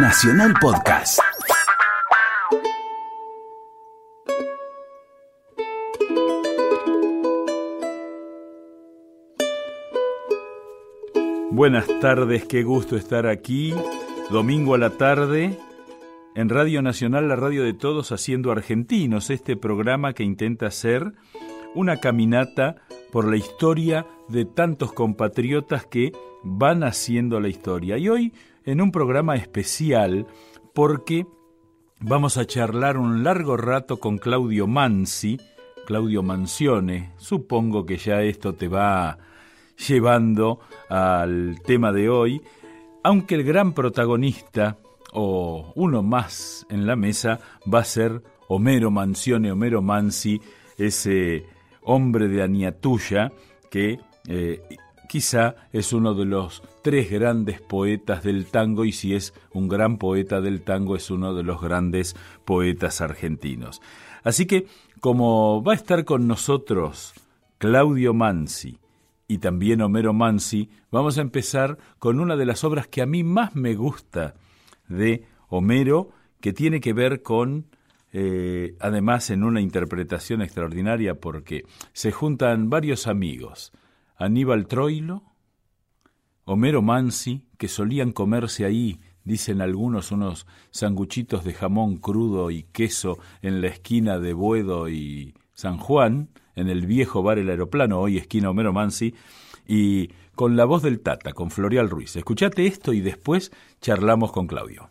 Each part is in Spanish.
Nacional Podcast. Buenas tardes, qué gusto estar aquí, domingo a la tarde, en Radio Nacional, la radio de todos, haciendo argentinos, este programa que intenta hacer una caminata por la historia de tantos compatriotas que van haciendo la historia. Y hoy en un programa especial porque vamos a charlar un largo rato con Claudio Mansi, Claudio Mansione. Supongo que ya esto te va llevando al tema de hoy, aunque el gran protagonista, o uno más en la mesa, va a ser Homero Mansione, Homero Mansi, ese hombre de Aniatuya que eh, quizá es uno de los tres grandes poetas del tango y si es un gran poeta del tango es uno de los grandes poetas argentinos. Así que como va a estar con nosotros Claudio Mansi y también Homero Mansi, vamos a empezar con una de las obras que a mí más me gusta de Homero, que tiene que ver con eh, además en una interpretación extraordinaria porque se juntan varios amigos, Aníbal Troilo, Homero Mansi, que solían comerse ahí, dicen algunos, unos sanguchitos de jamón crudo y queso en la esquina de Buedo y San Juan, en el viejo bar El Aeroplano, hoy esquina Homero Mansi, y con la voz del Tata, con Florial Ruiz. Escuchate esto y después charlamos con Claudio.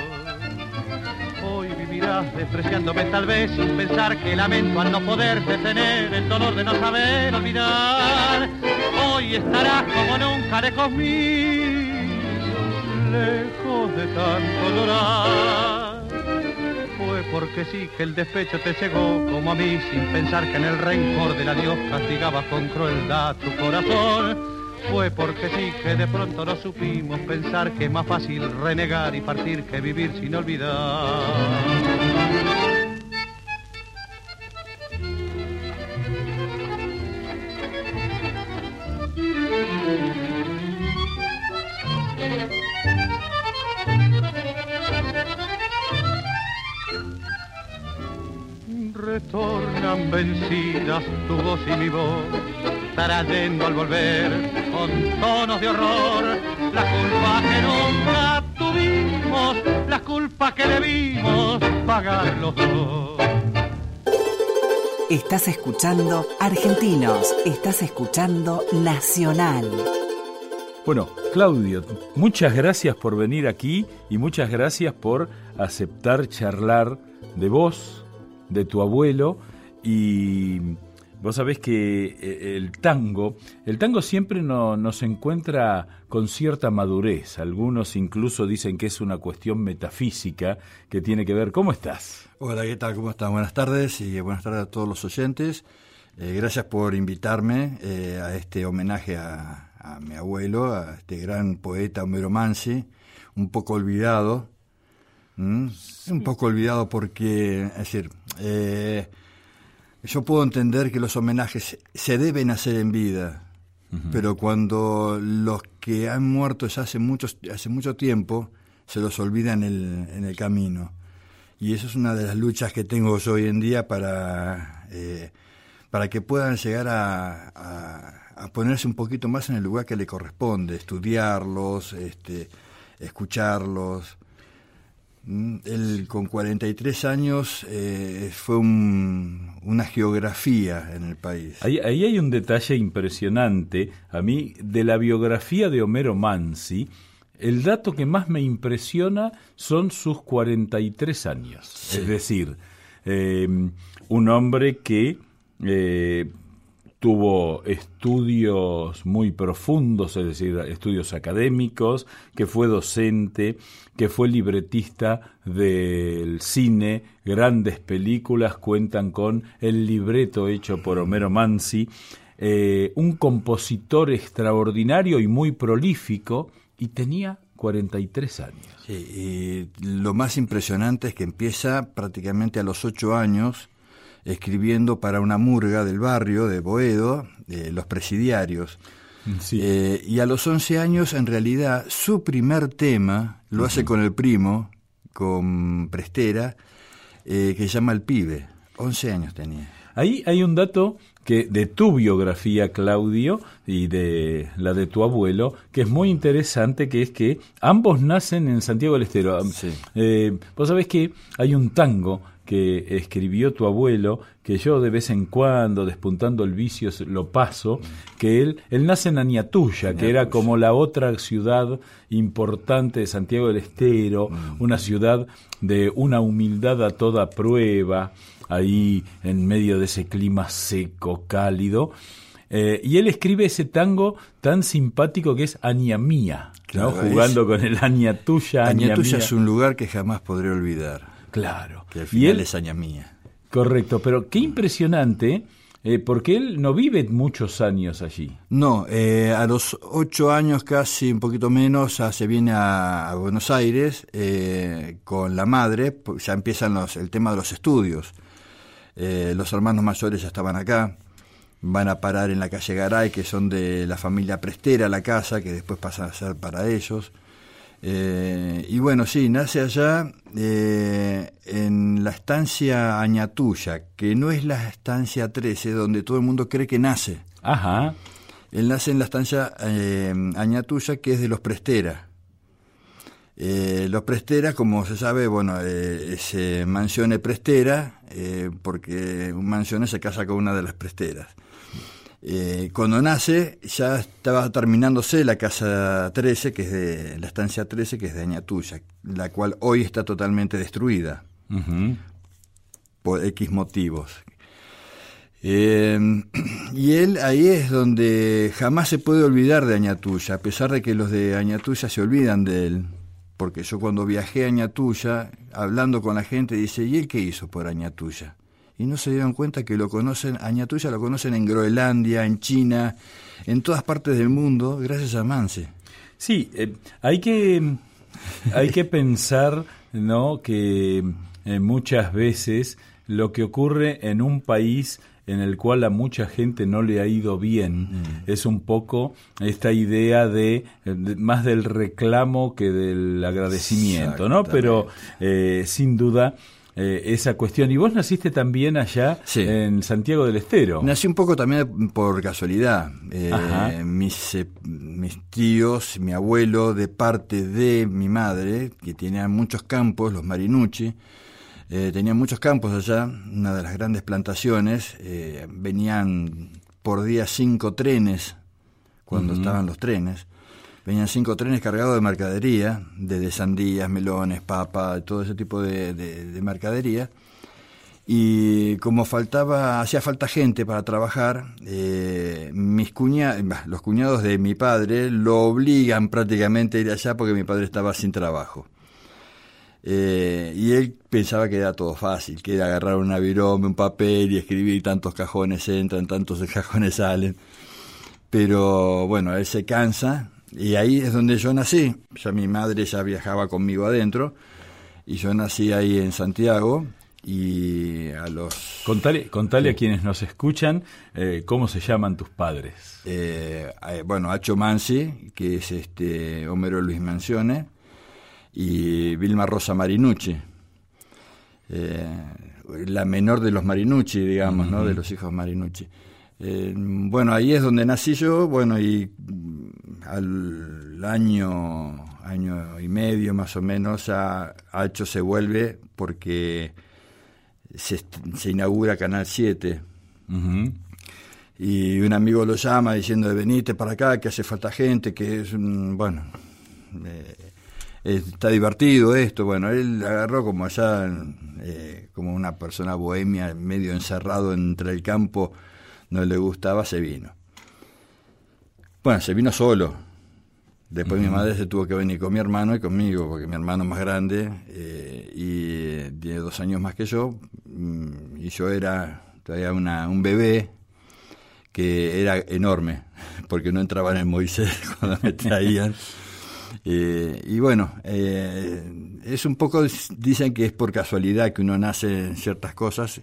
despreciándome tal vez sin pensar que lamento al no poder detener el dolor de no saber olvidar. Hoy estarás como nunca lejos mío, lejos de tanto llorar. Fue porque sí que el despecho te cegó como a mí sin pensar que en el rencor del adiós castigaba con crueldad tu corazón fue porque sí que de pronto no supimos pensar que es más fácil renegar y partir que vivir sin olvidar. Vencidas tu voz y mi voz trayendo al volver con tonos de horror la culpa que nunca tuvimos, la culpa que debimos pagar los dos. Estás escuchando Argentinos, estás escuchando Nacional. Bueno, Claudio, muchas gracias por venir aquí y muchas gracias por aceptar charlar de vos, de tu abuelo y Vos sabés que eh, el tango, el tango siempre no, nos encuentra con cierta madurez. Algunos incluso dicen que es una cuestión metafísica que tiene que ver. ¿Cómo estás? Hola, ¿qué tal? ¿Cómo estás? Buenas tardes y buenas tardes a todos los oyentes. Eh, gracias por invitarme eh, a este homenaje a, a, mi abuelo, a este gran poeta Homero Mansi, un poco olvidado, ¿Mm? Un poco olvidado porque, es decir, eh, yo puedo entender que los homenajes se deben hacer en vida, pero cuando los que han muerto ya hace, muchos, hace mucho tiempo, se los olvida en el, en el camino. Y eso es una de las luchas que tengo yo hoy en día para, eh, para que puedan llegar a, a, ponerse un poquito más en el lugar que le corresponde, estudiarlos, este, escucharlos. Mm, él con 43 años eh, fue una geografía en el país. Ahí, ahí, hay un detalle impresionante, a mí, de la biografía de Homero Mansi. El dato que más me impresiona son sus 43 años. Es decir, eh, un hombre que eh, tuvo estudios muy profundos, es decir, estudios académicos, que fue docente, que fue libretista del cine, grandes películas cuentan con el libreto hecho por Homero Mansi, eh, un compositor extraordinario y muy prolífico, y tenía 43 años. y lo más impresionante es que empieza prácticamente a los ocho años escribiendo para una murga del barrio de Boedo, Los Presidiarios. Eh, y a los 11 años, en realidad, su primer tema lo hace con el primo, con Prestera, eh, que se llama El Pibe. 11 años tenía. Ahí hay un dato que de tu biografía, Claudio, y de la de tu abuelo, que es muy interesante, que es que ambos nacen en Santiago del Estero. Eh, vos sabés que hay un tango que escribió tu abuelo, que yo de vez en cuando, despuntando el vicio, lo paso, que él, él nace en Añatuya, que era como la otra ciudad importante de Santiago del Estero, mm. una ciudad de una humildad a toda prueba, ahí en medio de ese clima seco, cálido. Eh, y él escribe ese tango tan simpático que es Añamía, ¿no? jugando con el Añatuya. Añatuya es un lugar que jamás podré olvidar. Claro. Que al final es Añamía. Correcto, pero qué impresionante. Eh, porque él no vive muchos años allí. No, eh, a los ocho años casi, un poquito menos, ya se viene a, Buenos Aires con la madre, ya empiezan los, el tema de los estudios. Eh, los hermanos mayores ya estaban acá, van a parar en la calle Garay, que son de la familia Prestera, la casa, que después pasa a ser para ellos. Eh, y bueno, sí, nace allá eh, en la estancia Añatuya, que no es la estancia 13, donde todo el mundo cree que nace. Ajá. Él nace en la estancia Añatuya, que es de los Prestera. Eh, los Prestera, como se sabe, bueno, eh, es eh, Mansione Prestera, eh, porque un Mansione se casa con una de las Presteras. Cuando nace, ya estaba terminándose la casa 13, que es de la estancia 13, que es de Añatuya, la cual hoy está totalmente destruida por X motivos. y él ahí es donde jamás se puede olvidar de Añatuya, a pesar de que los de Añatuya se olvidan de él porque yo cuando viajé a Añatuya, hablando con la gente, dice, ¿y él qué hizo por Añatuya? Y no se dieron cuenta que lo conocen, Añatuya lo conocen en Groenlandia, en China, en todas partes del mundo, gracias a Manse. Sí, eh, hay que hay que pensar, ¿no? que eh, muchas veces lo que ocurre en un país en el cual a mucha gente no le ha ido bien. Mm. Es un poco esta idea de, más del reclamo que del agradecimiento, ¿no? Pero eh, sin duda eh, esa cuestión. Y vos naciste también allá en Santiago del Estero. Nací un poco también por casualidad. Eh, mis, mis tíos, mi abuelo, de parte de mi madre, que tenía muchos campos, los Marinucci, eh, tenían muchos campos allá, una de las grandes plantaciones, eh, venían por día cinco trenes, cuando estaban los trenes, venían cinco trenes cargados de mercadería, de, sandías, melones, papa, todo ese tipo de, mercadería, y como faltaba, hacía falta gente para trabajar, eh, mis cuñados, los cuñados de mi padre lo obligan prácticamente a ir allá porque mi padre estaba sin trabajo. Eh, y él pensaba que era todo fácil, que era agarrar un avirome, un papel y escribir tantos cajones entran, tantos cajones salen. Pero bueno, él se cansa y ahí es donde yo nací. Ya mi madre ya viajaba conmigo adentro y yo nací ahí en Santiago y a los... Contale, contale a quienes nos escuchan eh, cómo se llaman tus padres. Eh, eh, bueno, Acho Mansi, que es este Homero Luis Mancione, y Vilma Rosa Marinucci, la menor de los Marinucci, digamos, ¿no? De los hijos Marinucci. bueno, ahí es donde nací yo, bueno, y al año, año y medio más o menos, a Acho se vuelve porque se, inaugura Canal 7. Y un amigo lo llama diciendo, venite para acá, que hace falta gente, que es, bueno, eh, está divertido esto. Bueno, él agarró como allá, eh, como una persona bohemia, medio encerrado entre el campo, no le gustaba, se vino. Bueno, se vino solo Después mi madre se tuvo que venir con mi hermano y conmigo, porque mi hermano es más grande eh, y tiene dos años más que yo, mm, y yo era todavía una, un bebé que era enorme, porque no entraba en el Moisés cuando me traían. Eh, y bueno, eh, es un poco, dicen que es por casualidad que uno nace en ciertas cosas,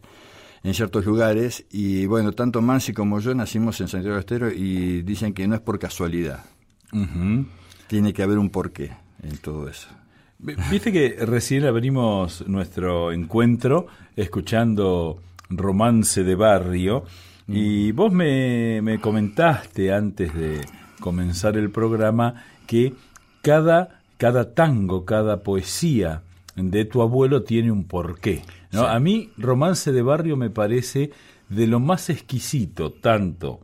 en ciertos lugares, y bueno, tanto Mansi como yo nacimos en Santiago Estero y dicen que no es por casualidad tiene que haber un porqué en todo eso. Viste que recién abrimos nuestro encuentro escuchando Romance de Barrio y mm. vos me, me comentaste antes de comenzar el programa que cada, cada tango, cada poesía de tu abuelo tiene un porqué. ¿No? A mí Romance de Barrio me parece de lo más exquisito, tanto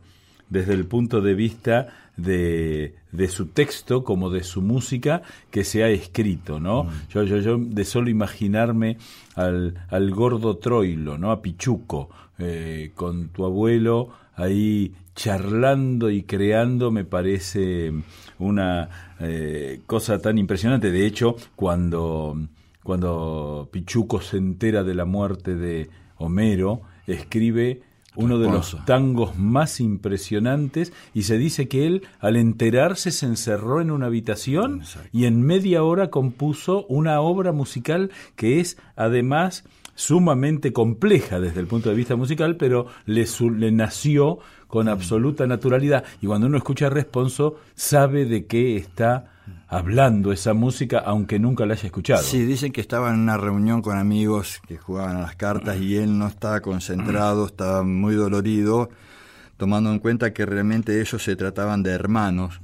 desde el punto de vista de, de su texto como de su música que se ha escrito, ¿no? Mm. Yo, yo, yo de solo imaginarme al, al gordo Troilo, ¿no? A Pichuco, eh, con tu abuelo ahí charlando y creando me parece una eh, cosa tan impresionante. De hecho, cuando, cuando Pichuco se entera de la muerte de Homero, escribe uno de los tangos más impresionantes y se dice que él al enterarse se encerró en una habitación y en media hora compuso una obra musical que es además sumamente compleja desde el punto de vista musical, pero le, le nació con mm. absoluta naturalidad. Y cuando uno escucha Responso sabe de qué está hablando esa música, aunque nunca la haya escuchado. Sí, dicen que estaba en una reunión con amigos que jugaban a las cartas y él no estaba concentrado, estaba muy dolorido, tomando en cuenta que realmente ellos se trataban de hermanos.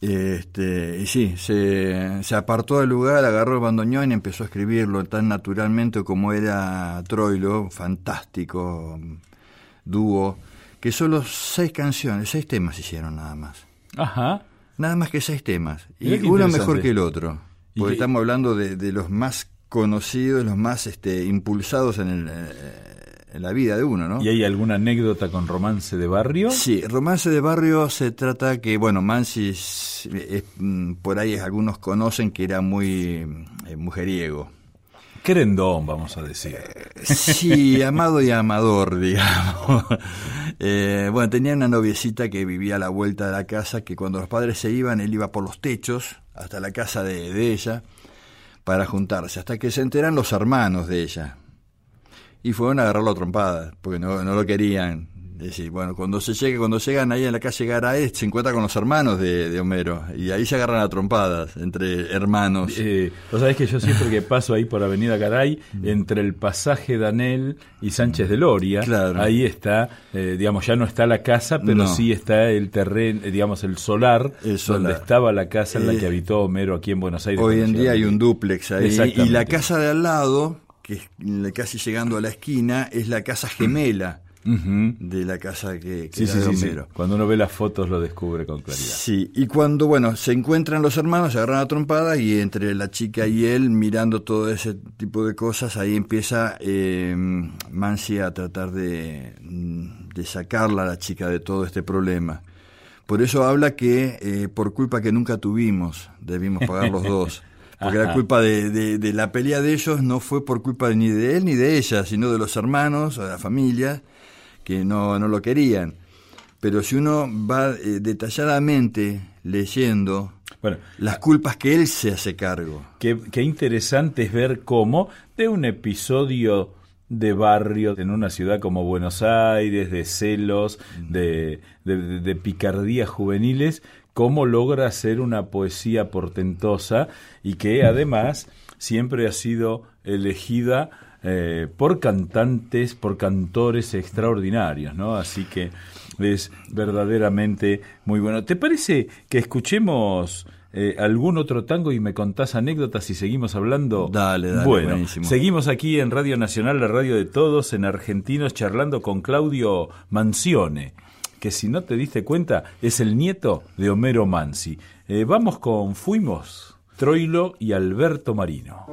Este, y sí, se, se apartó del lugar, agarró el bandoneón y empezó a escribirlo tan naturalmente como era Troilo, fantástico dúo, que solo seis canciones, seis temas hicieron nada más. Ajá nada más que seis temas. y uno mejor que el otro. Porque estamos hablando de, los más conocidos, los más este, impulsados en, el, eh, en la vida de uno, ¿no? ¿Y hay alguna anécdota con Romance de Barrio? Sí, Romance de Barrio se trata que, bueno, Mansi, mm, por ahí algunos conocen que era muy eh, mujeriego. Querendón, vamos a decir. Sí, amado y amador, digamos. Eh, bueno, tenía una noviecita que vivía a la vuelta de la casa, que cuando los padres se iban, él iba por los techos hasta la casa de, ella para juntarse, hasta que se enteran los hermanos de ella. Y fueron a agarrarlo a trompadas, porque no, no lo querían. Es decir, bueno, cuando se llega, cuando llegan ahí en la calle Garay, se encuentra con los hermanos de, Homero y ahí se agarran a trompadas entre hermanos. Eh, Vos sabés que yo siempre que paso ahí por Avenida Garay, entre el pasaje Danel y Sánchez de Loria, ahí está, eh, digamos, ya no está la casa, pero sí está el terreno, eh, digamos, el solar, donde estaba la casa en la que habitó Homero aquí en Buenos Aires. Hoy en día hay un duplex ahí. Y la casa de al lado, que es casi llegando a la esquina, es la casa gemela de la casa que, que era de Homero. Cuando uno ve las fotos lo descubre con claridad. Sí, y cuando, bueno, se encuentran los hermanos, se agarran a trompada y entre la chica y él, mirando todo ese tipo de cosas, ahí empieza eh, Mansi a tratar de, de sacarla a la chica de todo este problema. Por eso habla que eh, por culpa que nunca tuvimos, debimos pagar los dos. Porque la culpa de, de, la pelea de ellos no fue por culpa ni de él ni de ella, sino de los hermanos, de la familia, que no, no lo querían. Pero si uno va eh, detalladamente leyendo bueno, las culpas que él se hace cargo. Qué, qué interesante es ver cómo de un episodio de barrio en una ciudad como Buenos Aires, de celos, mm. de, de, picardías juveniles, cómo logra hacer una poesía portentosa y que además siempre ha sido elegida eh, por cantantes, por cantores extraordinarios, ¿no? Así que es verdaderamente muy bueno. ¿Te parece que escuchemos eh, algún otro tango y me contás anécdotas y seguimos hablando? Dale, dale. Bueno, seguimos aquí en Radio Nacional, la radio de todos, en Argentinos, charlando con Claudio Mancione, que si no te diste cuenta es el nieto de Homero Mansi. Eh, vamos con Fuimos, Troilo y Alberto Marino.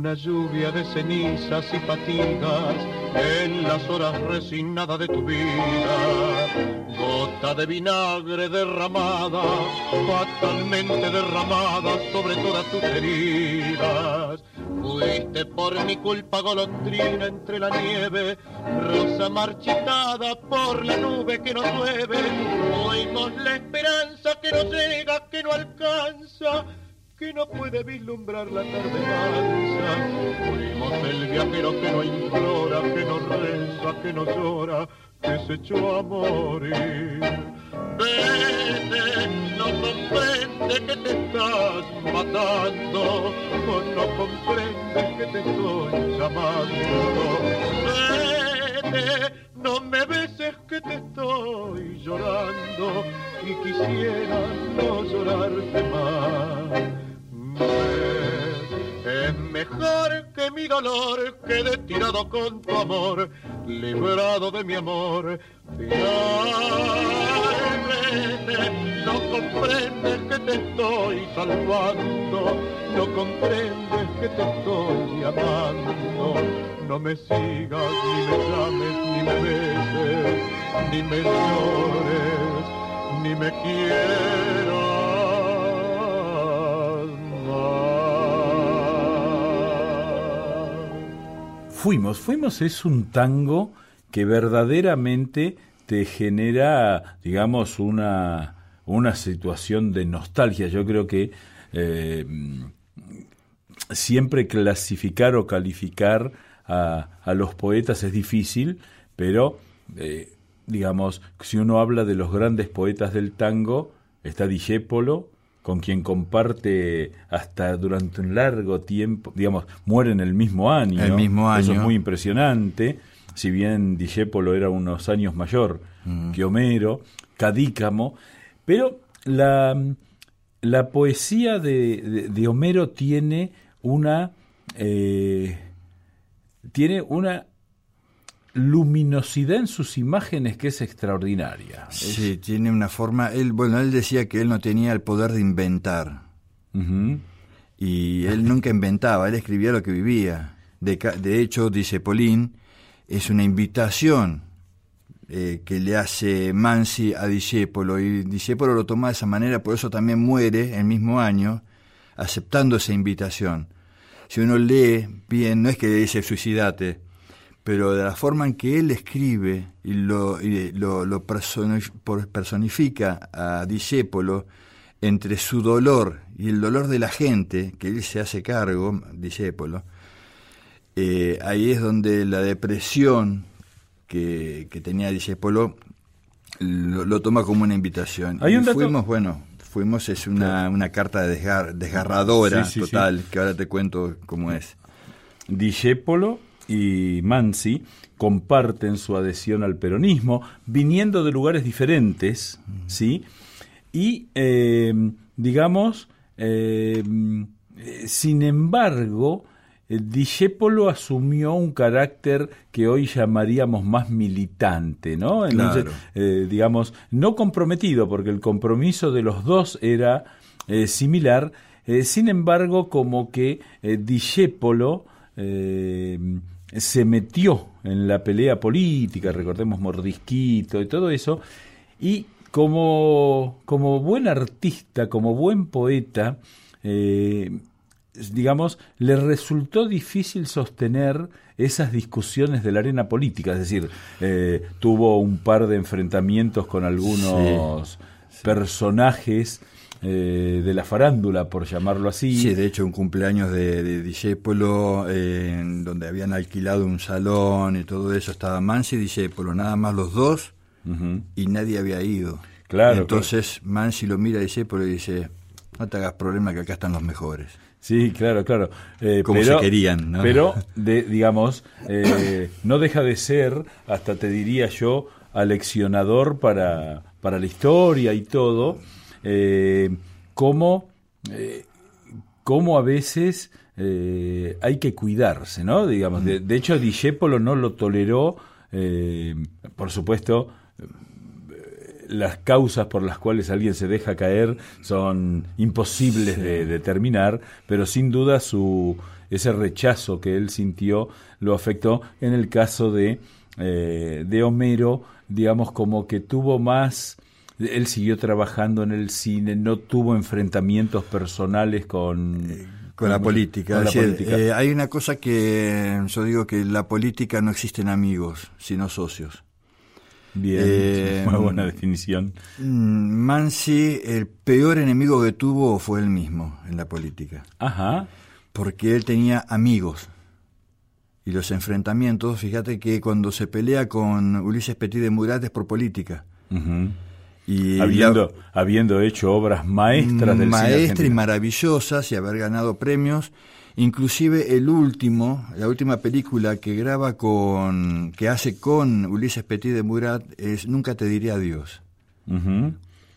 Lluvia de cenizas y fatigas en las horas resignadas de tu vida. Gota de vinagre derramada, fatalmente derramada sobre todas tus heridas. Fuiste por mi culpa golondrina entre la nieve, rosa marchitada por la nube que no llueve. Oímos la esperanza que no llega, que no alcanza que no puede vislumbrar la tarde mansa. Fuimos el viajero que no implora, que no reza, que no llora, que se echó a morir. Vete, no comprende que te estás matando, o no comprende que te estoy llamando. Vete, no me beses que te estoy llorando y quisiera no llorarte más. Es mejor que mi dolor quede tirado con tu amor, librado de mi amor. No comprendes que te estoy salvando, no comprendes que te estoy amando. No me sigas, ni me llames, ni me beses, ni me llores, ni me quieras. Fuimos. Fuimos es un tango que verdaderamente te genera, digamos, una, una situación de nostalgia. Yo creo que eh, siempre clasificar o calificar a, los poetas es difícil, pero, eh, digamos, si uno habla de los grandes poetas del tango, está Dijépolo, con quien comparte hasta durante un largo tiempo, digamos, muere en el mismo año. El mismo año. Eso es muy impresionante. Si bien Dijépolo era unos años mayor mm. que Homero, Cadícamo, pero la, la poesía de, de, Homero tiene una eh, tiene una luminosidad en sus imágenes que es extraordinaria. Sí, tiene una forma. Él, bueno, él decía que él no tenía el poder de inventar. Y él nunca inventaba, él escribía lo que vivía. De, de hecho, dice Polín, es una invitación eh, que le hace Mansi a Discepolo, y Discepolo lo toma de esa manera, por eso también muere el mismo año, aceptando esa invitación. Si uno lee bien, no es que le dice suicidate, pero de la forma en que él escribe y lo, lo, personifica a Discepolo, entre su dolor y el dolor de la gente, que él se hace cargo, Discepolo, eh, ahí es donde la depresión que, tenía Discepolo lo, lo, toma como una invitación. y fuimos, bueno, fuimos, es una, una carta de desgarradora total, que ahora te cuento cómo es. Discepolo y Mansi comparten su adhesión al peronismo, viniendo de lugares diferentes, ¿sí? Y, eh, digamos, eh, sin embargo, Discepolo asumió un carácter que hoy llamaríamos más militante, ¿no? Eh, digamos, no comprometido, porque el compromiso de los dos era similar, sin embargo, como que Discepolo se metió en la pelea política, recordemos Mordisquito y todo eso, y como, como buen artista, como buen poeta, eh, digamos, le resultó difícil sostener esas discusiones de la arena política, es decir, eh, tuvo un par de enfrentamientos con algunos personajes eh, de la farándula, por llamarlo así. Sí, de hecho, un cumpleaños de, de donde habían alquilado un salón y todo eso, estaba Mansi y Discepolo, nada más los dos, y nadie había ido. Claro. Entonces Mansi lo mira a Discepolo y dice, no te hagas problema que acá están los mejores. Sí, claro, claro. Eh, Como se querían, ¿no? Pero, de, digamos, eh, no deja de ser, hasta te diría yo, aleccionador para, para la historia y todo, eh, cómo, eh, cómo, a veces eh, hay que cuidarse, ¿no? Digamos, de, hecho, Discepolo no lo toleró, eh, por supuesto, las causas por las cuales alguien se deja caer son imposibles de determinar, pero sin duda su ese rechazo que él sintió lo afectó en el caso de, de Homero, digamos como que tuvo más él siguió trabajando en el cine, no tuvo enfrentamientos personales con... con la política. Eh, hay una cosa que yo digo que la política no existen amigos, sino socios. Bien, eh, muy buena definición. Mm, Mansi, el peor enemigo que tuvo fue él mismo en la política. Ajá. Porque él tenía amigos. Y los enfrentamientos, fíjate que cuando se pelea con Ulises Petit de Murat es por política. Y habiendo, habiendo hecho obras maestras del Maestras y maravillosas y haber ganado premios. Inclusive el último, la última película que graba con, que hace con Ulises Petit de Murat es Nunca te diré adiós.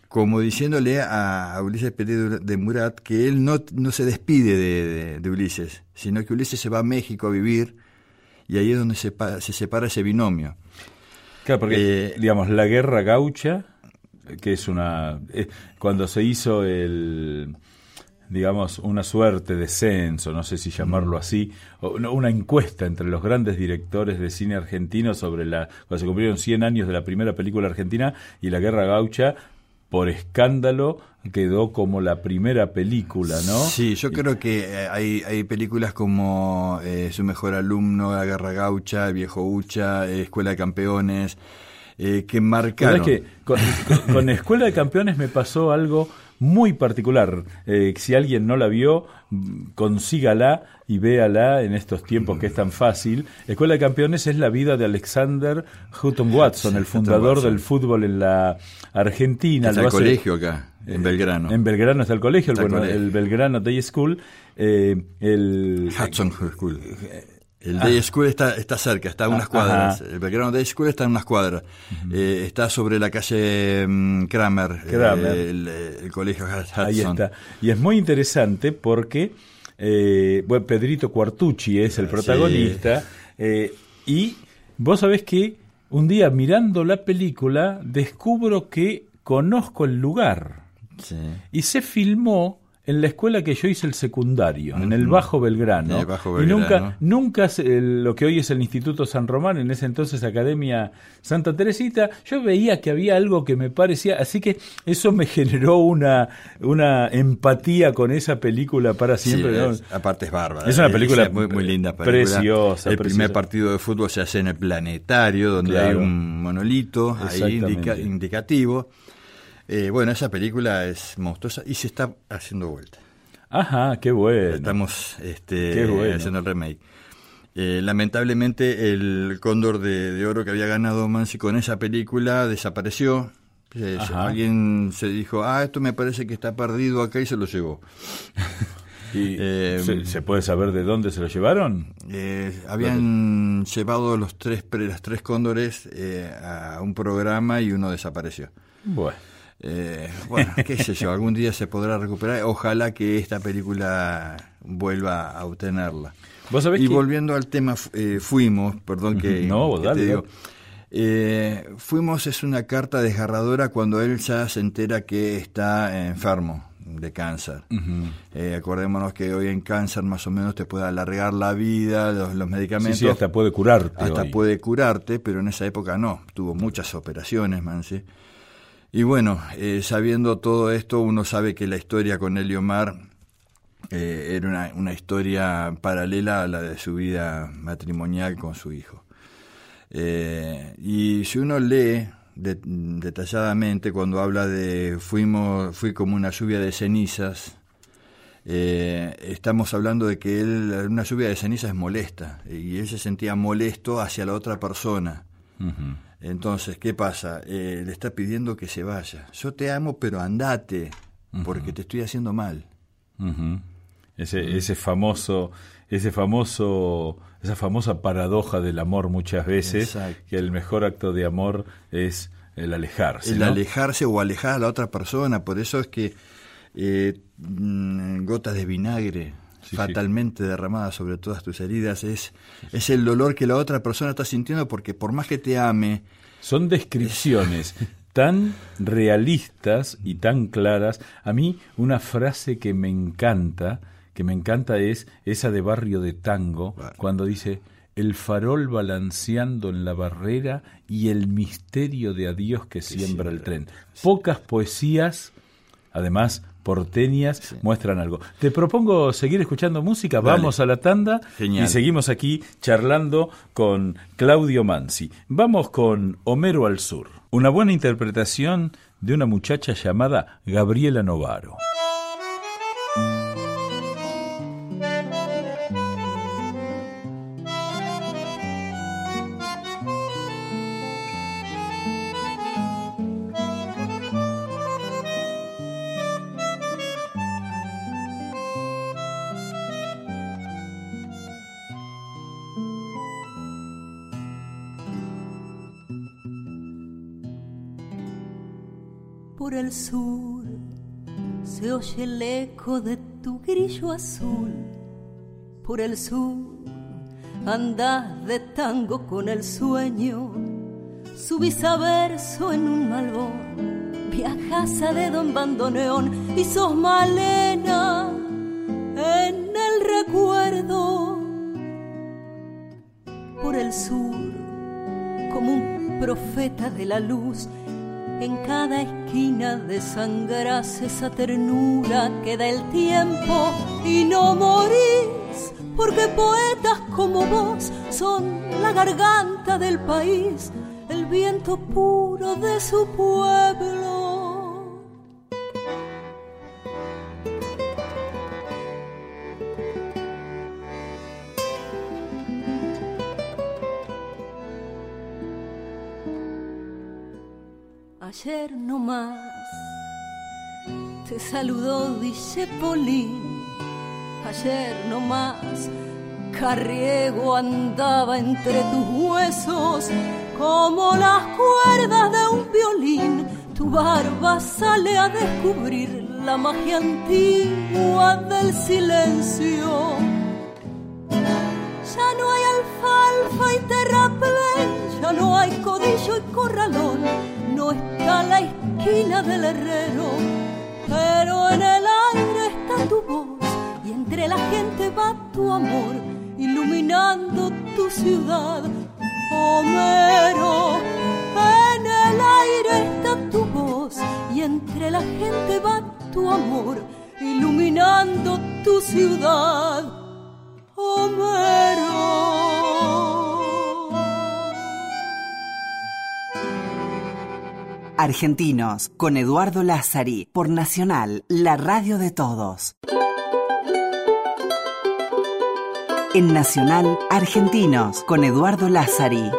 Como diciéndole a, Ulises Petit de Murat que él no, no se despide de, Ulises, sino que Ulises se va a México a vivir y ahí es donde se, se separa ese binomio. Claro, porque, eh, digamos, la guerra gaucha que es una... Eh, cuando se hizo el digamos, una suerte de censo, no sé si llamarlo así, una encuesta entre los grandes directores de cine argentino sobre la, cuando se cumplieron 100 años de la primera película argentina y la Guerra Gaucha, por escándalo quedó como la primera película, ¿no? Sí, yo creo que eh, hay, hay películas como eh, Su mejor alumno, La Guerra Gaucha, El viejo Ucha, Escuela de Campeones, eh, que marcaron. que con, Escuela de Campeones me pasó algo muy particular. Eh, si alguien no la vio, consígala y véala en estos tiempos que es tan fácil. Escuela de Campeones es la vida de Alexander Hutton Watson, el fundador del fútbol en la Argentina. Está el colegio acá, en Belgrano. En Belgrano está el colegio, el, el Belgrano Day School. Eh, el, Hudson School. El Day School está, está cerca, está a unas ah, cuadras. El Belgrano Day School está en unas cuadras. Eh, está sobre la calle mm, Kramer, eh, el, colegio Hudson. Ahí está. Y es muy interesante porque eh, bueno, Pedrito Cuartucci es el protagonista. y vos sabés que un día mirando la película descubro que conozco el lugar. Y se filmó en la escuela que yo hice el secundario, en el Bajo Belgrano. El Bajo Y Belgrano. nunca, nunca se- el- lo que hoy es el Instituto San Román, en ese entonces Academia Santa Teresita, yo veía que había algo que me parecía, así que eso me generó una, una empatía con esa película para siempre. Sí, ¿no? es- aparte es bárbara. Es una película muy, muy linda. preciosa, El preciosa. primer partido de fútbol se hace en el planetario, donde Claro. hay un monolito ahí indica- indicativo. Eh, bueno, esa película es monstruosa y se está haciendo vuelta. Ajá, qué bueno. Estamos este, Qué bueno. haciendo el remake. Eh, lamentablemente el cóndor de, de oro que había ganado Mansi con esa película desapareció. Eh, alguien se dijo, ah, esto me parece que está perdido acá y se lo llevó. Y, Eh, ¿se, se puede saber de dónde se lo llevaron? Eh, habían llevado los tres, pre- las tres cóndores eh, a un programa y uno desapareció. Bueno. Eh, bueno, qué sé yo, algún día se podrá recuperar. Ojalá que esta película vuelva a obtenerla. Vos sabés y que- volviendo al tema, eh, fuimos, perdón que, No, que dale, te digo. dale. Eh, fuimos es una carta desgarradora cuando él ya se entera que está enfermo de cáncer. Eh, acordémonos que hoy en cáncer más o menos te puede alargar la vida, los, los Sí, medicamentos. sí, hasta puede curarte. Hasta hoy. puede curarte, pero en esa época no. Tuvo muchas operaciones, Mansi. Y bueno, eh, sabiendo todo esto, uno sabe que la historia con Eliomar eh, era una, una historia paralela a la de su vida matrimonial con su hijo. Eh, y si uno lee de- detalladamente cuando habla de fuimos, fui como una lluvia de cenizas, eh, estamos hablando de que él, una lluvia de cenizas es molesta, y él se sentía molesto hacia la otra persona. Entonces, ¿qué pasa? Eh, le está pidiendo que se vaya. Yo te amo, pero andate, porque te estoy haciendo mal. Ujú. Ese, ese famoso, ese famoso, esa famosa paradoja del amor muchas veces, Exacto. que el mejor acto de amor es el alejarse. el ¿no? alejarse o alejar a la otra persona. Por eso es que eh, mm, gotas de vinagre Sí, fatalmente derramadas sobre todas tus heridas. Es, es el dolor que la otra persona está sintiendo porque por más que te ame, Son descripciones tan realistas y tan claras. A mí una frase que me encanta, que me encanta es esa de Barrio de Tango, cuando dice el farol balanceando en la barrera y el misterio de adiós que siembra el tren. Pocas poesías, además porteñas, muestran algo. Te propongo seguir escuchando música, Dale. vamos a la tanda Genial. y seguimos aquí charlando con Claudio Mansi. Vamos con Homero al Sur, una buena interpretación de una muchacha llamada Gabriela Novaro. Azul. Por el sur andas de tango con el sueño. Subís a verso en un malbón. Viajas a dedo en bandoneón y sos malena en el recuerdo. Por el sur como un profeta de la luz. En cada esquina desangrás esa ternura que da el tiempo y no morís, porque poetas como vos son la garganta del país, el viento puro de su pueblo. Ayer no más te saludó Polín. Ayer no más Carriego andaba entre tus huesos como las cuerdas de un violín. Tu barba sale a descubrir la magia antigua del silencio. Ya no hay alfalfa y terraplén, ya no hay codillo y corralón, no está la esquina del herrero, pero en el aire está va tu amor, iluminando tu ciudad. Homero, en el aire está tu voz y entre la gente va tu amor, iluminando tu ciudad. Homero. Argentinos, con Eduardo Lázari, por Nacional, la radio de todos. En Nacional, Argentinos, con Eduardo Lázari.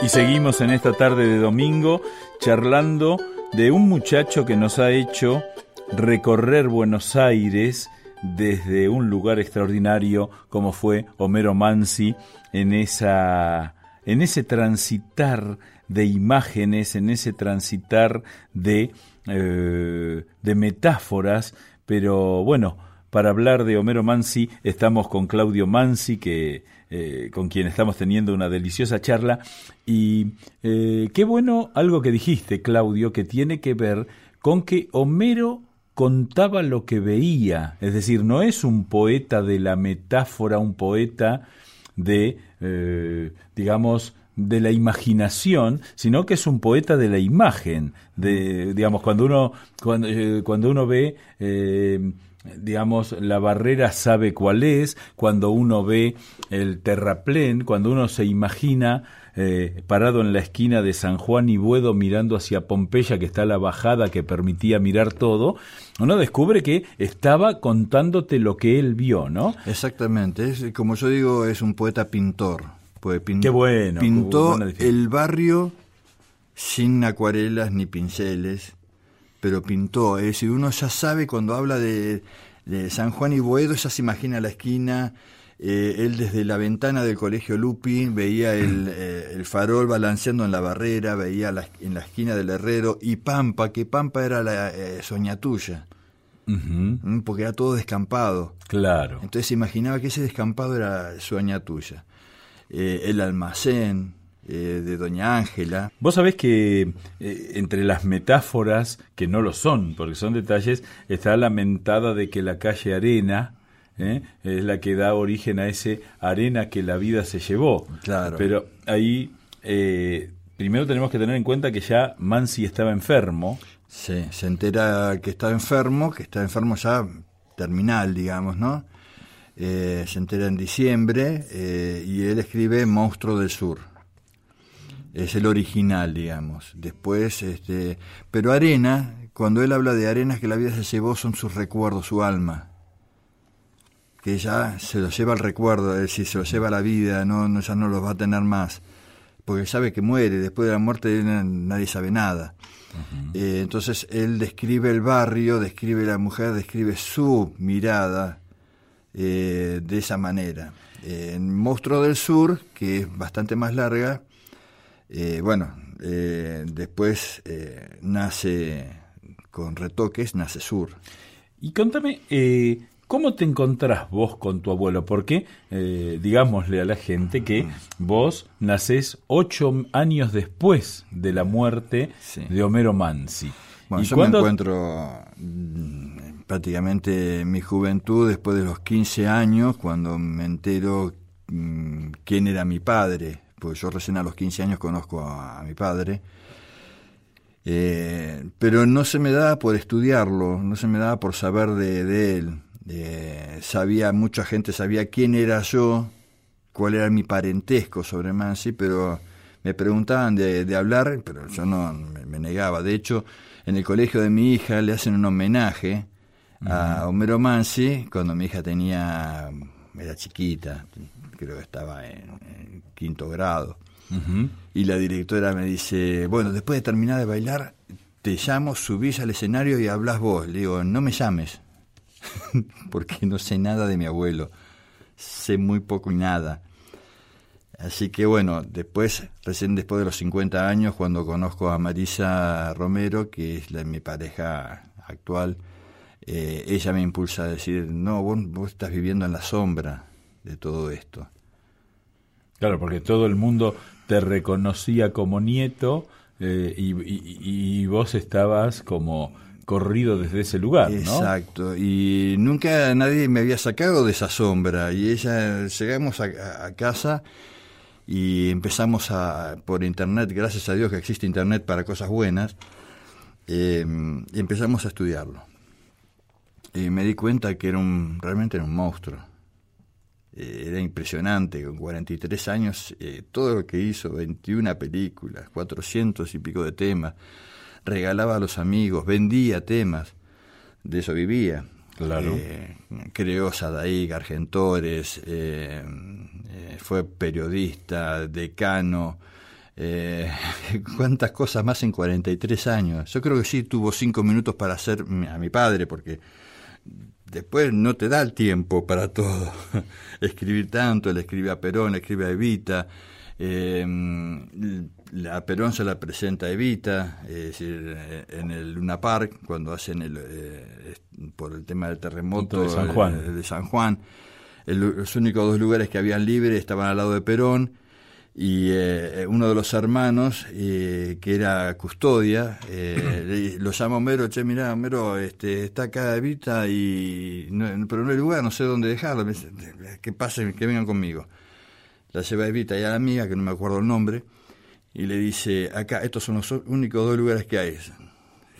Y seguimos en esta tarde de domingo charlando de un muchacho que nos ha hecho recorrer Buenos Aires desde un lugar extraordinario como fue Homero Mansi en esa en ese transitar de imágenes, en ese transitar de, eh, de metáforas, pero bueno, para hablar de Homero Mansi estamos con Claudio Mansi, que, eh, con quien estamos teniendo una deliciosa charla. Y eh, qué bueno algo que dijiste, Claudio, que tiene que ver con que Homero contaba lo que veía, es decir, no es un poeta de la metáfora, un poeta de, digamos, de la imaginación, sino que es un poeta de la imagen. De, digamos, cuando uno, cuando, eh, cuando uno ve, eh, digamos, la barrera sabe cuál es, cuando uno ve el terraplén, cuando uno se imagina eh, parado en la esquina de San Juan y Buedo mirando hacia Pompeya, que está la bajada que permitía mirar todo, uno descubre que estaba contándote lo que él vio, ¿no? Exactamente, es, como yo digo, es un poeta pintor pues qué bueno, pintó el barrio sin acuarelas ni pinceles, pero pintó. Es decir, uno ya sabe cuando habla de, San Juan y Boedo, ya se imagina la esquina. Eh, él desde la ventana del colegio Lupi veía el, eh, farol balanceando en la barrera, veía en la esquina del herrero y Pampa, que Pampa era la eh, soñatuya. Mm, porque era todo descampado. Claro. Entonces se imaginaba que ese descampado era sueña tuya. Eh, el almacén eh, de Doña Ángela. Vos sabés que eh, entre las metáforas, que no lo son, porque son detalles, está la mentada de que la calle Arena, es la que da origen a ese arena que la vida se llevó. Claro. Pero ahí primero tenemos que tener en cuenta que ya Mansi estaba enfermo. Sí, se entera que está enfermo, que está enfermo ya terminal, digamos, ¿no? Eh, se entera en diciembre eh, y él escribe Monstruo del Sur. Es el original, digamos. Después, este, pero Arena, cuando él habla de arenas que la vida se llevó, son sus recuerdos, su alma. Que ya se lo lleva al recuerdo, es decir, se lo lleva a la vida, no, no, ya no los va a tener más. Porque sabe que muere, después de la muerte nadie sabe nada. Eh, entonces él describe el barrio, describe la mujer, describe su mirada, eh, de esa manera. En Monstruo del Sur, que es bastante más larga, eh, bueno, eh, después nace con retoques, nace Sur. Y contame, ¿cómo te encontrás vos con tu abuelo? Porque, digámosle a la gente que vos nacés ocho años después de la muerte de Homero Mansi. Bueno, yo me encuentro mm, prácticamente mi juventud después de los 15 años, cuando me entero mm, quién era mi padre, pues yo recién a los 15 años conozco a, mi padre, eh, pero no se me da por estudiarlo, no se me da por saber de, él. sabía, mucha gente sabía quién era yo, cuál era mi parentesco sobre Mansi, pero me preguntaban de, hablar, pero yo no me negaba. De hecho, en el colegio de mi hija le hacen un homenaje a Homero Mansi cuando mi hija tenía, era chiquita, creo que estaba en, quinto grado. Y la directora me dice, bueno, después de terminar de bailar, te llamo, subís al escenario y hablas vos. Le digo, no me llames, porque no sé nada de mi abuelo, sé muy poco y nada. Así que bueno, después, recién después de los 50 años, cuando conozco a Marisa Romero, que es la, mi pareja actual, eh, ella me impulsa a decir, no, vos, estás viviendo en la sombra de todo esto. Claro, porque todo el mundo te reconocía como nieto eh, y, vos estabas como corrido desde ese lugar, ¿no? Exacto, y nunca nadie me había sacado de esa sombra. Y ella, llegamos a, casa y empezamos a, por internet, gracias a Dios que existe internet para cosas buenas, eh, y empezamos a estudiarlo. Y me di cuenta que era un, realmente era un monstruo. Eh, era impresionante, con 43 años, eh, todo lo que hizo, 21 películas, 400 y pico de temas regalaba a los amigos, vendía temas, de eso vivía. Claro. Eh, creó Sadaik, Argentores, eh, eh, fue periodista, decano, cuántas cosas más en 43 años. Yo creo que sí tuvo cinco minutos para hacer a mi padre, porque después no te da el tiempo para todo. Escribir tanto, le escribe a Perón, le escribe a Evita, eh, la Perón se la presenta a Evita, es decir, eh, en el Luna Park, cuando hacen el, eh, por el tema del terremoto de San Juan. De, San Juan. los únicos dos lugares que habían libres estaban al lado de Perón y uno de los hermanos, que era custodia, lo llama Homero, che, mirá, Homero, este, está acá Evita, y pero no hay lugar, no sé dónde dejarlo, que pasen, que vengan conmigo la lleva Evita y a la amiga, que no me acuerdo el nombre, y le dice, acá, estos son los únicos dos lugares que hay.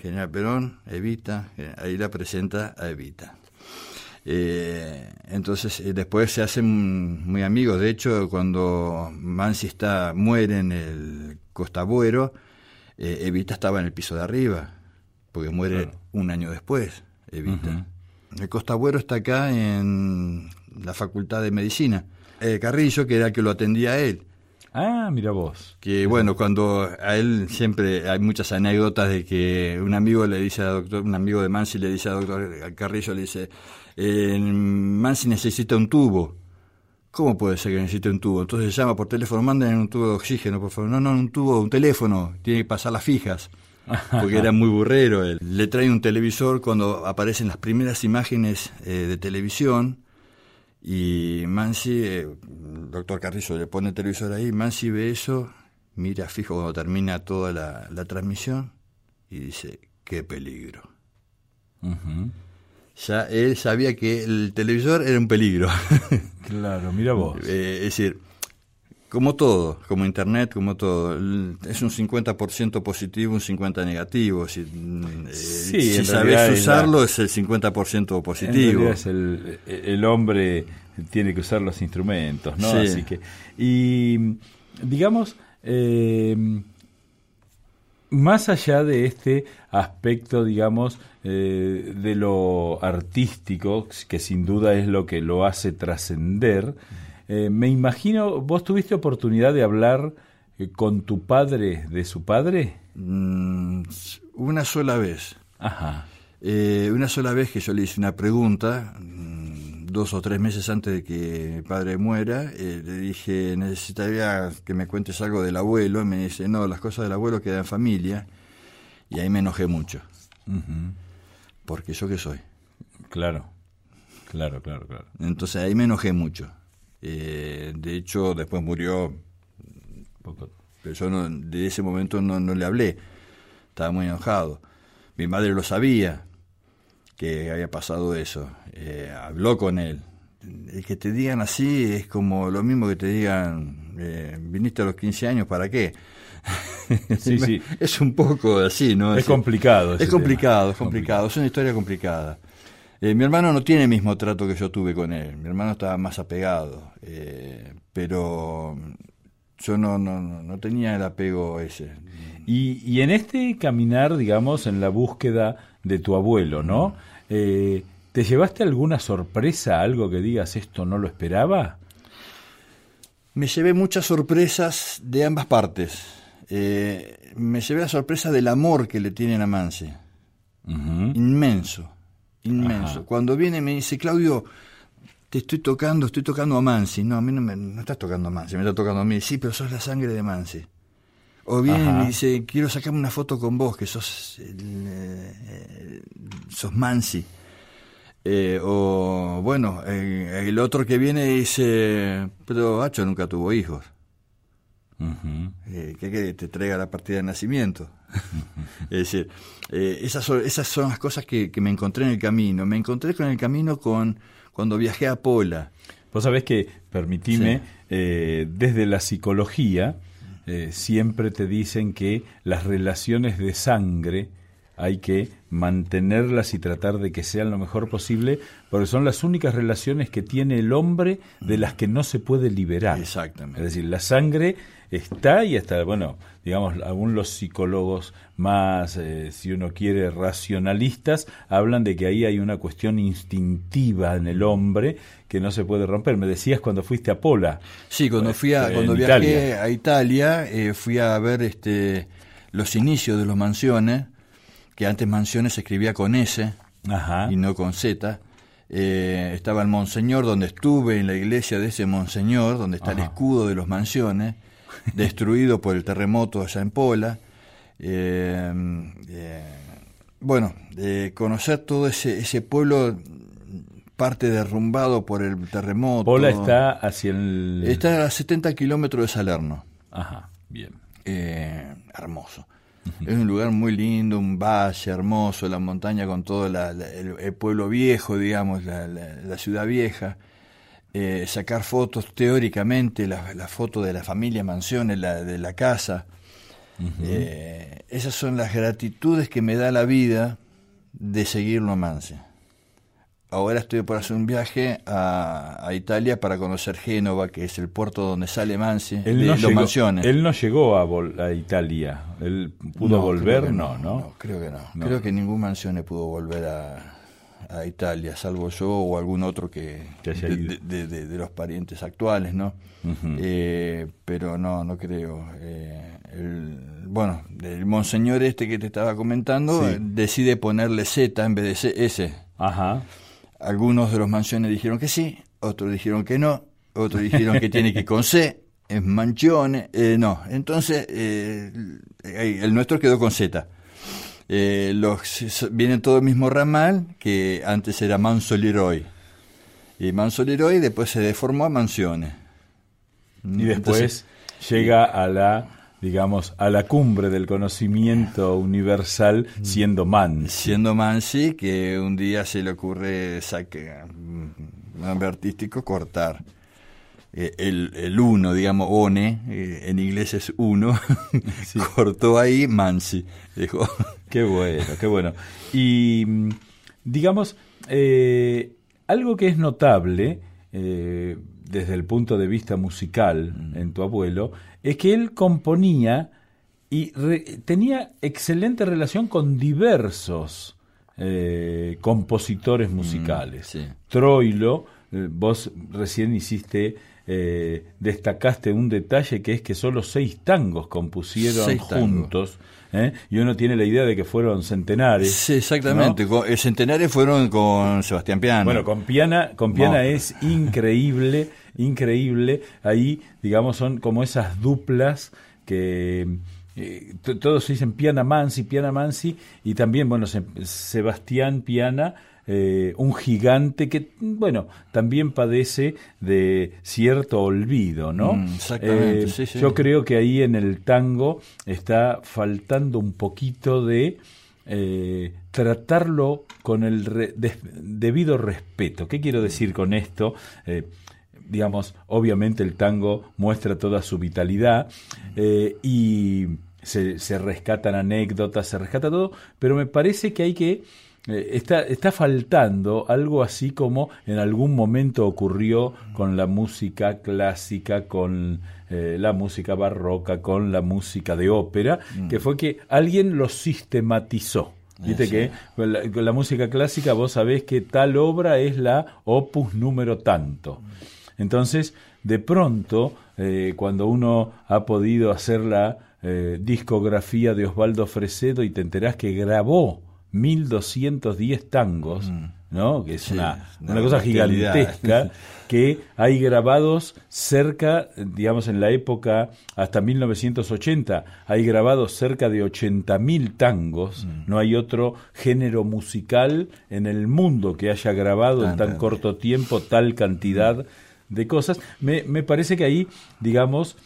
General Perón, Evita, eh, ahí la presenta a Evita. Eh, entonces eh, después se hacen muy amigos. De hecho, cuando Mansi está, muere en el Costabuero, Evita estaba en el piso de arriba, porque muere un año después, Evita. El Costabuero está acá en la Facultad de Medicina. Eh, Carrillo, que era el que lo atendía a él. Ah, mira vos. Que bueno, cuando a él siempre hay muchas anécdotas de que un amigo le dice al doctor, un amigo de Mansi le dice al doctor Carrillo, le dice, Mansi necesita un tubo. ¿Cómo puede ser que necesite un tubo? Entonces llama por teléfono, manden un tubo de oxígeno, por favor. No, no, un tubo, un teléfono, tiene que pasar las fijas. Porque era muy burrero él. Le trae un televisor cuando aparecen las primeras imágenes eh, de televisión y Mansi, eh, doctor Carrizo le pone el televisor ahí, Mansi ve eso, mira fijo cuando termina toda la, transmisión y dice, qué peligro. Ya él sabía que el televisor era un peligro. claro, mira vos. Eh, es decir, como todo, como Internet, como todo, es un 50% positivo, un 50% negativo. Si, eh, si sabes usarlo, es el 50% positivo. es el, el, hombre tiene que usar los instrumentos, ¿no? Así que, y digamos, eh, más allá de este aspecto, digamos, eh, de lo artístico, que sin duda es lo que lo hace trascender, eh, me imagino, ¿vos tuviste oportunidad de hablar eh, con tu padre de su padre? Mm, una sola vez. Ajá. Eh, una sola vez que yo le hice una pregunta, mm, dos o tres meses antes de que mi padre muera, le dije, necesitaría que me cuentes algo del abuelo. Y me dice, no, las cosas del abuelo quedan en familia. Y ahí me enojé mucho. Porque yo qué soy. Claro, claro, claro, claro. Entonces ahí me enojé mucho. Eh, de hecho, después murió, pero yo no, de ese momento no, no le hablé, estaba muy enojado. Mi madre lo sabía, que había pasado eso, eh, habló con él. El que te digan así es como lo mismo que te digan, eh, viniste a los 15 años, ¿para qué? Sí, sí. es un poco así, ¿no? Es, complicado. Es complicado, es complicado, es una historia complicada. Eh, mi hermano no tiene el mismo trato que yo tuve con él. Mi hermano estaba más apegado, eh, pero yo no, no, no tenía el apego ese. Y, y, en este caminar, digamos, en la búsqueda de tu abuelo, ¿no? Eh, ¿Te llevaste alguna sorpresa, algo que digas esto no lo esperaba? Me llevé muchas sorpresas de ambas partes. Me llevé la sorpresa del amor que le tienen a Mance. Inmenso inmenso. Cuando viene me dice, Claudio, te estoy tocando, estoy tocando a Mansi. No, a mí no me no estás tocando a Mansi, me está tocando a mí. Sí, pero sos la sangre de Mansi. O viene y me dice, quiero sacarme una foto con vos, que sos, eh, sos Mansi. Eh, o bueno, eh, el otro que viene dice, pero Hacho nunca tuvo hijos. Eh, que, te traiga la partida de nacimiento. es decir, eh, esas, son, esas son las cosas que, me encontré en el camino. Me encontré con el camino con cuando viajé a Pola. Vos sabés que, permitime, eh, desde la psicología siempre te dicen que las relaciones de sangre hay que mantenerlas y tratar de que sean lo mejor posible, porque son las únicas relaciones que tiene el hombre de las que no se puede liberar. Exactamente. Es decir, la sangre está y hasta, bueno, digamos, aún los psicólogos más, eh, si uno quiere, racionalistas, hablan de que ahí hay una cuestión instintiva en el hombre que no se puede romper. Me decías cuando fuiste a Pola. Sí, cuando fui a, cuando viajé a Italia, eh, fui a ver este los inicios de los mansiones que antes Mansiones se escribía con S y no con Z. Eh, estaba el Monseñor, donde estuve en la iglesia de ese Monseñor, donde está el escudo de los Mansiones, destruido por el terremoto allá en Pola. Eh, eh, bueno, conocer todo ese, ese pueblo parte derrumbado por el terremoto. Pola está hacia el... Está a 70 kilómetros de Salerno. Ajá, bien. hermoso. Es un lugar muy lindo, un valle hermoso, la montaña con todo el, pueblo viejo, digamos, la, ciudad vieja. Eh, sacar fotos teóricamente, la, foto de la familia Mansiones, la, de la casa. Eh, esas son las gratitudes que me da la vida de seguir Mance ahora estoy por hacer un viaje a, Italia para conocer Génova, que es el puerto donde sale Mansi, él de no llegó, Él no llegó a, Italia, él pudo volver, no, no, Creo que no. Creo que ningún Mansione pudo volver a, Italia, salvo yo o algún otro que, de, los parientes actuales, ¿no? Eh, pero no, no creo. Eh, el, bueno, el monseñor este que te estaba comentando decide ponerle Z en vez de S. Ajá. Algunos de los mansiones dijeron que sí, otros dijeron que no, otros dijeron que tiene que ir con C, es manchone, eh, no. Entonces, eh, el nuestro quedó con Z. Eh, los, vienen todo el mismo ramal, que antes era Manso Leroy. Y Manso Leroy después se deformó a Mansiones. Y después llega a la digamos, a la cumbre del conocimiento universal siendo man. Siendo man, sí, que un día se le ocurre, saque, un nombre artístico, cortar. Eh, el, el, uno, digamos, one, eh, en inglés es uno, cortó ahí Mansi, dijo. Qué bueno, qué bueno. Y, digamos, eh, algo que es notable desde el punto de vista musical mm. en tu abuelo es que él componía y tenía excelente relación con diversos compositores mm, musicales. Troilo, vos recién hiciste, eh, destacaste un detalle que es que solo seis tangos compusieron juntos. y uno tiene la idea de que fueron centenares. Sí, exactamente. Centenares fueron con Sebastián Piana. Bueno, con Piana, con Piana es increíble increíble. Ahí, digamos, son como esas duplas que eh, todos se dicen Piana Mansi, Piana Mansi, y también, bueno, Sebastián Piana. Eh, un gigante que, bueno, también padece de cierto olvido, ¿no? Mm, exactamente, eh, Yo creo que ahí en el tango está faltando un poquito de tratarlo con el debido respeto. ¿Qué quiero decir con esto? digamos, obviamente el tango muestra toda su vitalidad eh, y se, rescatan anécdotas, se rescata todo, pero me parece que hay que... Eh, está, está faltando algo así como en algún momento ocurrió con la música clásica, con eh, la música barroca, con la música de ópera, mm. que fue que alguien lo sistematizó. Viste que con la, la, música clásica vos sabés que tal obra es la opus número tanto. Entonces, de pronto, eh, cuando uno ha podido hacer la eh, discografía de Osvaldo Fresedo y te enterás que grabó 1210 tangos, mm. ¿no? Que es una, una, cosa gigantesca, que hay grabados cerca, digamos en la época hasta 1980, hay grabados cerca de 80.000 tangos, mm. no hay otro género musical en el mundo que haya grabado en tan corto tiempo tal cantidad de cosas. Me, me parece que ahí, digamos,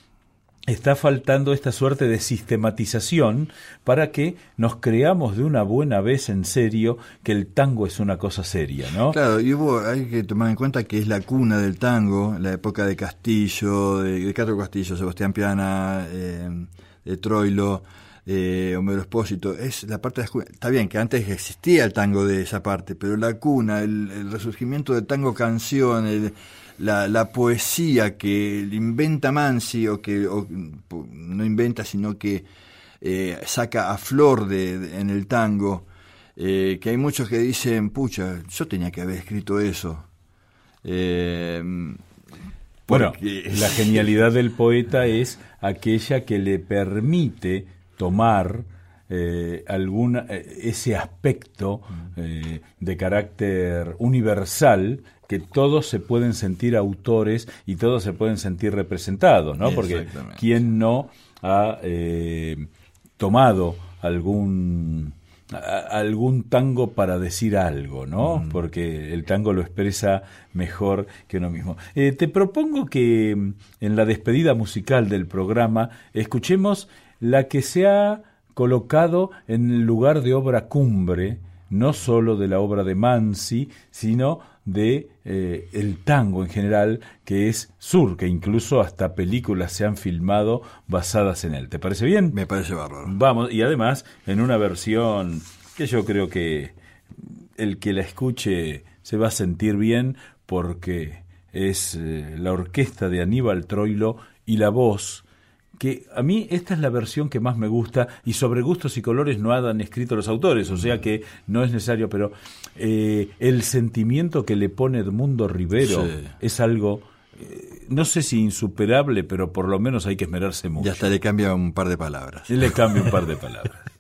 está faltando esta suerte de sistematización para que nos creamos de una buena vez en serio que el tango es una cosa seria, ¿no? Claro, y hubo, hay que tomar en cuenta que es la cuna del tango, la época de Castillo, de, de Castro Castillo, Sebastián Piana, eh, de Troilo, eh, Homero Espósito, es la parte de Está bien que antes existía el tango de esa parte, pero la cuna, el, resurgimiento del tango canción, la, poesía que inventa Mansi, o que no inventa, sino que eh, saca a flor de, en el tango, eh, que hay muchos que dicen, pucha, yo tenía que haber escrito eso. bueno, la genialidad del poeta es aquella que le permite tomar eh, alguna, ese aspecto eh, de carácter universal que todos se pueden sentir autores y todos se pueden sentir representados, ¿no? Porque ¿quién no ha tomado algún algún tango para decir algo, ¿no? Porque el tango lo expresa mejor que uno mismo. te propongo que en la despedida musical del programa escuchemos la que se ha colocado en el lugar de obra cumbre, no sólo de la obra de Mansi, sino de eh, el tango en general, que es Sur, que incluso hasta películas se han filmado basadas en él. ¿Te parece bien? Me parece bárbaro. Vamos, y además en una versión que yo creo que el que la escuche se va a sentir bien porque es eh, la orquesta de Aníbal Troilo y la voz que a mí esta es la versión que más me gusta y sobre gustos y colores no han escrito los autores, o sea que no es necesario, pero eh, el sentimiento que le pone Edmundo Rivero es algo, eh, no sé si insuperable, pero por lo menos hay que esmerarse mucho. Y hasta le cambia un par de palabras. le cambia un par de palabras.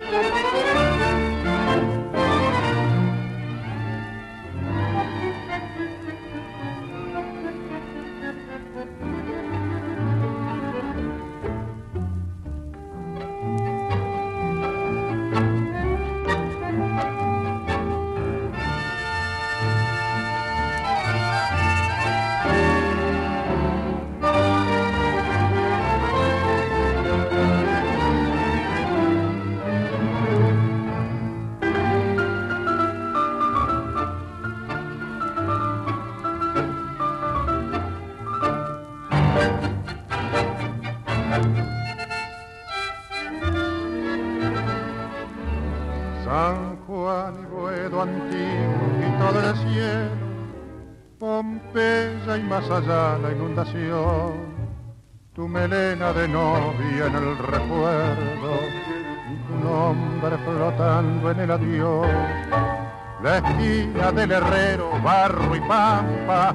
La esquina del herrero, barro y pampa,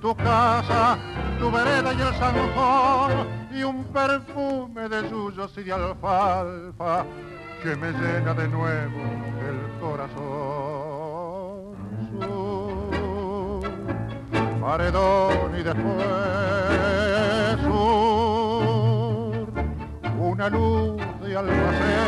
tu casa, tu vereda y el zanjón y un perfume de suyos y de alfalfa que me llena de nuevo el corazón. Su paredón y después una luz de almacén.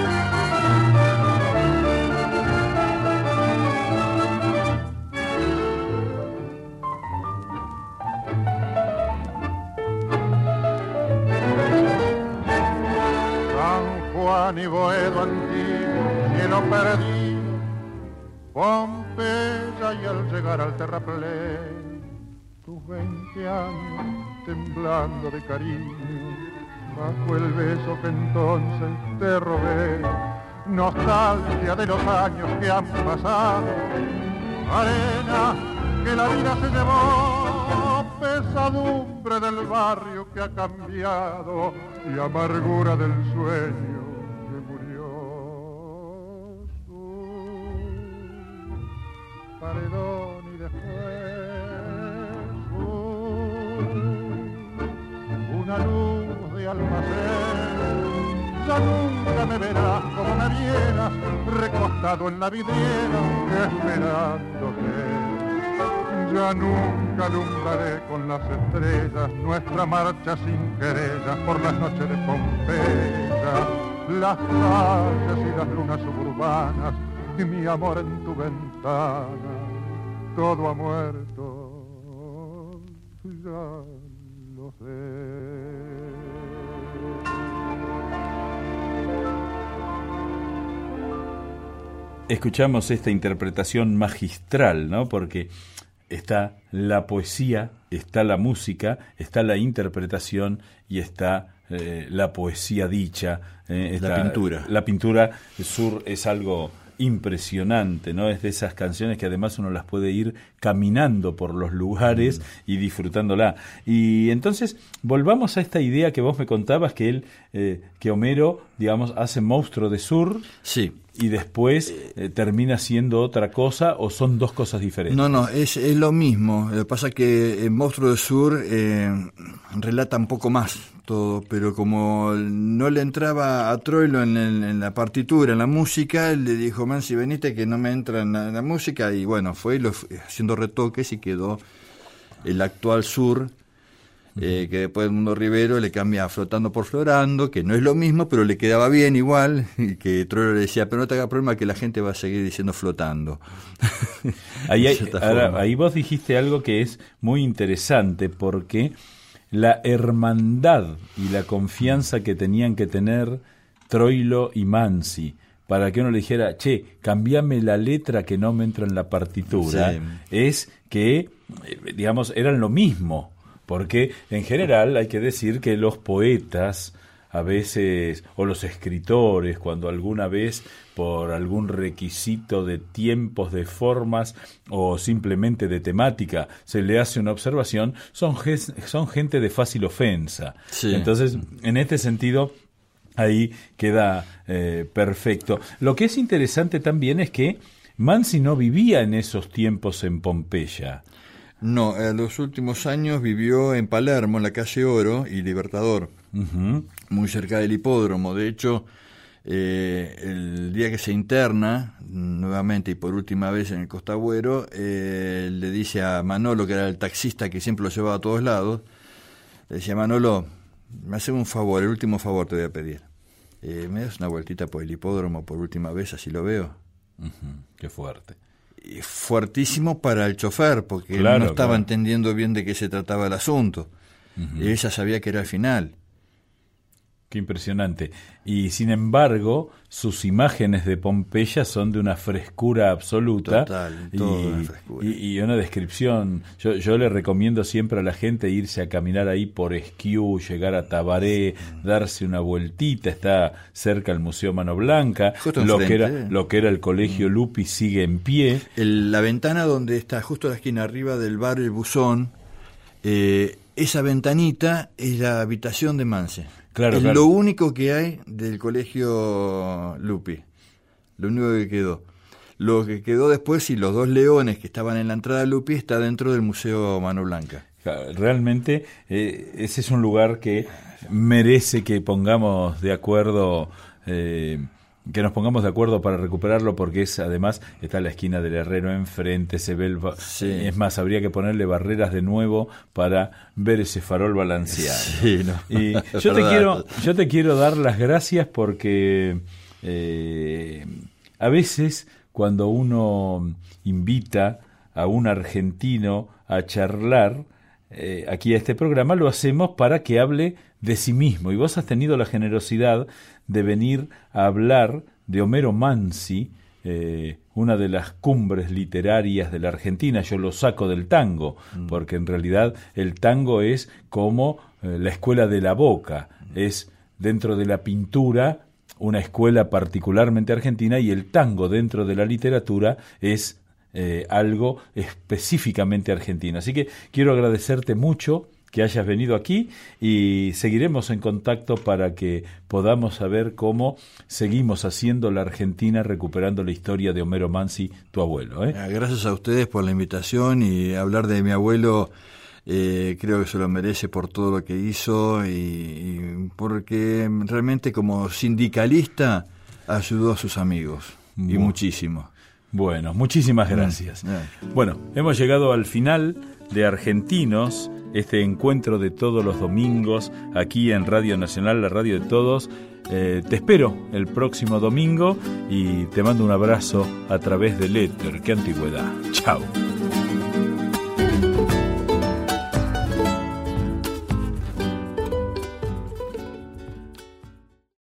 Ni Boedo antiguo, cielo perdí, Pompeya y al llegar al terraplén, tus veinte años temblando de cariño, bajo el beso que entonces te robé, nostalgia de los años que han pasado, arena que la vida se llevó, pesadumbre del barrio que ha cambiado y amargura del sueño paredón y después una luz de almacén. Ya nunca me verás como me vieras, recostado en la vidriera, esperándote. Ya nunca alumbraré con las estrellas nuestra marcha sin querellas por las noches de Pompeya, las calles y las lunas suburbanas y mi amor en tu ventana. Todo ha muerto, ya lo sé. Escuchamos esta interpretación magistral, ¿no? Porque está la poesía, está la música, está la interpretación y está eh, la poesía dicha. Eh, la pintura. La pintura sur es algo impresionante, ¿no? Es de esas canciones que además uno las puede ir caminando por los lugares mm. y disfrutándola. Y entonces volvamos a esta idea que vos me contabas que él, eh, que Homero, digamos, hace Monstruo de Sur. Sí. Y después eh, termina siendo otra cosa o son dos cosas diferentes. No, no, es, es lo mismo. Lo que pasa es que en Monstruo de Sur eh, relata un poco más todo, pero como no le entraba a Troilo en, la partitura, en la música, él le dijo, man, si veniste que no me entra en la, música, y bueno, fue haciendo retoques y quedó el actual sur, eh, que después el Mundo Rivero le cambia Flotando por Florando, que no es lo mismo, pero le quedaba bien igual, y que Troilo le decía, pero no te haga problema que la gente va a seguir diciendo Flotando. ahí, ahí vos dijiste algo que es muy interesante, porque la hermandad y la confianza que tenían que tener Troilo y Mansi para que uno le dijera, che, cambiame la letra que no me entra en la partitura, es que, eh, digamos, eran lo mismo, porque en general hay que decir que los poetas, a veces, o los escritores, cuando alguna vez por algún requisito de tiempos, de formas o simplemente de temática se le hace una observación, son, son gente de fácil ofensa. Entonces, en este sentido, ahí queda eh, perfecto. Lo que es interesante también es que Mansi no vivía en esos tiempos en Pompeya. No, en los últimos años vivió en Palermo, en la calle Oro y Libertador, muy cerca del hipódromo. De hecho, eh, el día que se interna, nuevamente y por última vez en el Costagüero, eh, le dice a Manolo, que era el taxista que siempre lo llevaba a todos lados, le decía, Manolo, me hace un favor, el último favor te voy a pedir. Eh, ¿Me das una vueltita por el hipódromo por última vez, así lo veo? Qué fuerte. Y fuertísimo para el chofer, porque él no estaba entendiendo bien de qué se trataba el asunto. Ella sabía que era el final. Qué impresionante. Y sin embargo, sus imágenes de Pompeya son de una frescura absoluta. Total, y, una frescura. Y, una descripción. Yo, yo, le recomiendo siempre a la gente irse a caminar ahí por Esquiú, llegar a Tabaré, darse una vueltita. Está cerca el Museo Mano Blanca. lo, que era, lo que era el Colegio mm. Lupi sigue en pie. la ventana donde está justo la esquina arriba del bar El Buzón. Eh, esa ventanita es la habitación de Manse. Claro, es lo único que hay del colegio Lupi. Lo único que quedó. Lo que quedó después, y los dos leones que estaban en la entrada de Lupi, está dentro del Museo Mano Blanca. Realmente eh, ese es un lugar que merece que pongamos de acuerdo eh, que nos pongamos de acuerdo para recuperarlo porque es además está la esquina del Herrero enfrente se ve el, es más habría que ponerle barreras de nuevo para ver ese farol balanceado. Y yo te quiero yo te quiero dar las gracias porque eh, a veces cuando uno invita a un argentino a charlar eh, aquí a este programa lo hacemos para que hable de sí mismo y vos has tenido la generosidad de venir a hablar de Homero Mansi, eh, una de las cumbres literarias de la Argentina. Yo lo saco del tango, mm. porque en realidad el tango es como eh, la escuela de la boca, es dentro de la pintura una escuela particularmente argentina y el tango dentro de la literatura es eh, algo específicamente argentino. Así que quiero agradecerte mucho que hayas venido aquí y seguiremos en contacto para que podamos saber cómo seguimos haciendo la Argentina recuperando la historia de Homero Mansi, tu abuelo. ¿eh? Ah, gracias a ustedes por la invitación y hablar de mi abuelo. Eh, creo que se lo merece por todo lo que hizo y, porque realmente como sindicalista ayudó a sus amigos. Y muchísimo. Bueno, muchísimas mm, gracias. Bueno, hemos llegado al final de Argentinos, este encuentro de todos los domingos aquí en Radio Nacional, la radio de todos. Eh, te espero el próximo domingo y te mando un abrazo a través del éter. ¡Qué antigüedad! ¡Chao!